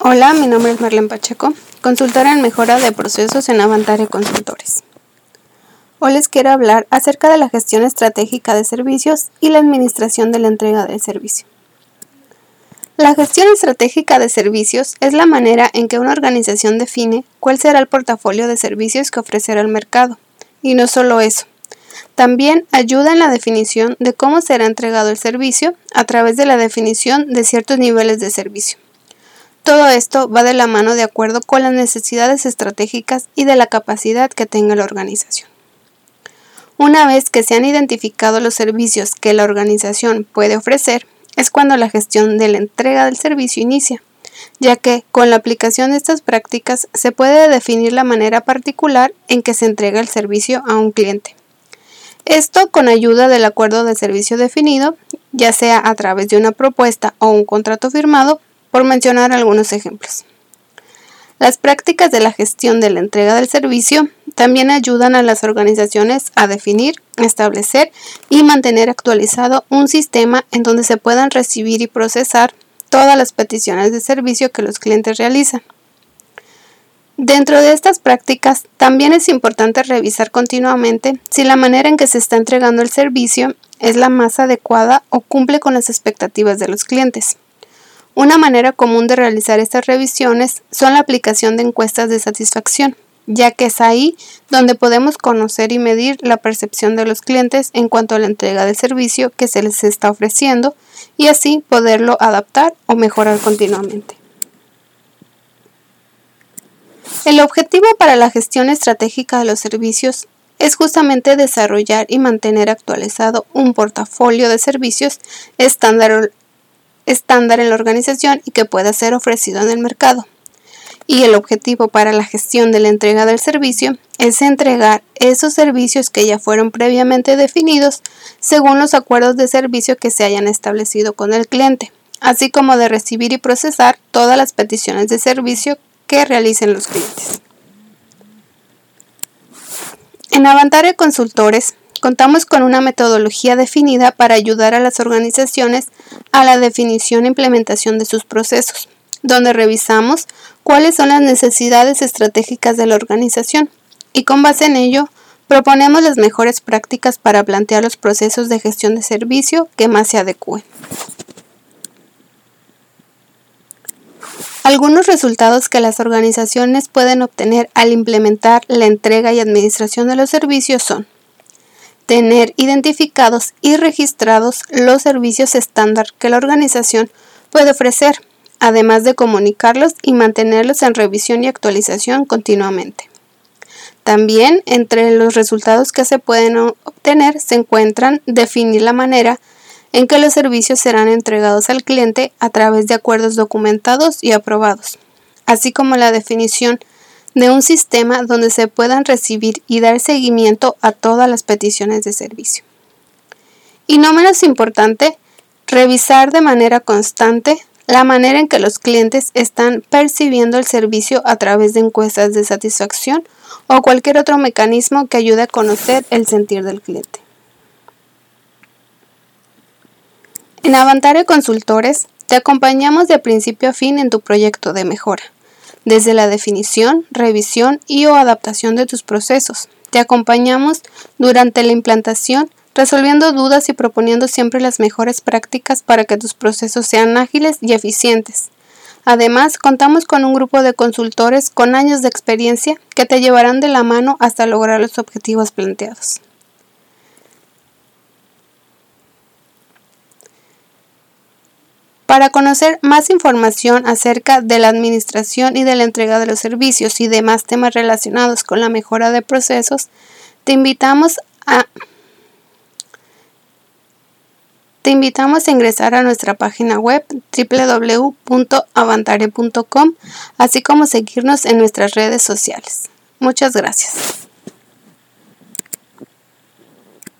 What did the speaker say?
Hola, mi nombre es Marlene Pacheco, consultora en mejora de procesos en Avantare Consultores. Hoy les quiero hablar acerca de la gestión estratégica de servicios y la administración de la entrega del servicio. La gestión estratégica de servicios es la manera en que una organización define cuál será el portafolio de servicios que ofrecerá al mercado. Y no solo eso, también ayuda en la definición de cómo será entregado el servicio a través de la definición de ciertos niveles de servicio. Todo esto va de la mano de acuerdo con las necesidades estratégicas y de la capacidad que tenga la organización. Una vez que se han identificado los servicios que la organización puede ofrecer, es cuando la gestión de la entrega del servicio inicia, ya que con la aplicación de estas prácticas se puede definir la manera particular en que se entrega el servicio a un cliente. Esto con ayuda del acuerdo de servicio definido, ya sea a través de una propuesta o un contrato firmado por mencionar algunos ejemplos. Las prácticas de la gestión de la entrega del servicio también ayudan a las organizaciones a definir, establecer y mantener actualizado un sistema en donde se puedan recibir y procesar todas las peticiones de servicio que los clientes realizan. Dentro de estas prácticas, también es importante revisar continuamente si la manera en que se está entregando el servicio es la más adecuada o cumple con las expectativas de los clientes. Una manera común de realizar estas revisiones son la aplicación de encuestas de satisfacción, ya que es ahí donde podemos conocer y medir la percepción de los clientes en cuanto a la entrega del servicio que se les está ofreciendo y así poderlo adaptar o mejorar continuamente. El objetivo para la gestión estratégica de los servicios es justamente desarrollar y mantener actualizado un portafolio de servicios estándar estándar en la organización y que pueda ser ofrecido en el mercado. Y el objetivo para la gestión de la entrega del servicio es entregar esos servicios que ya fueron previamente definidos según los acuerdos de servicio que se hayan establecido con el cliente, así como de recibir y procesar todas las peticiones de servicio que realicen los clientes. En Avantare Consultores Contamos con una metodología definida para ayudar a las organizaciones a la definición e implementación de sus procesos, donde revisamos cuáles son las necesidades estratégicas de la organización y con base en ello proponemos las mejores prácticas para plantear los procesos de gestión de servicio que más se adecúen. Algunos resultados que las organizaciones pueden obtener al implementar la entrega y administración de los servicios son tener identificados y registrados los servicios estándar que la organización puede ofrecer, además de comunicarlos y mantenerlos en revisión y actualización continuamente. También entre los resultados que se pueden obtener se encuentran definir la manera en que los servicios serán entregados al cliente a través de acuerdos documentados y aprobados, así como la definición de un sistema donde se puedan recibir y dar seguimiento a todas las peticiones de servicio. Y no menos importante, revisar de manera constante la manera en que los clientes están percibiendo el servicio a través de encuestas de satisfacción o cualquier otro mecanismo que ayude a conocer el sentir del cliente. En Avantare Consultores te acompañamos de principio a fin en tu proyecto de mejora desde la definición, revisión y o adaptación de tus procesos. Te acompañamos durante la implantación, resolviendo dudas y proponiendo siempre las mejores prácticas para que tus procesos sean ágiles y eficientes. Además, contamos con un grupo de consultores con años de experiencia que te llevarán de la mano hasta lograr los objetivos planteados. Para conocer más información acerca de la administración y de la entrega de los servicios y demás temas relacionados con la mejora de procesos, te invitamos a te invitamos a ingresar a nuestra página web www.avantare.com, así como seguirnos en nuestras redes sociales. Muchas gracias.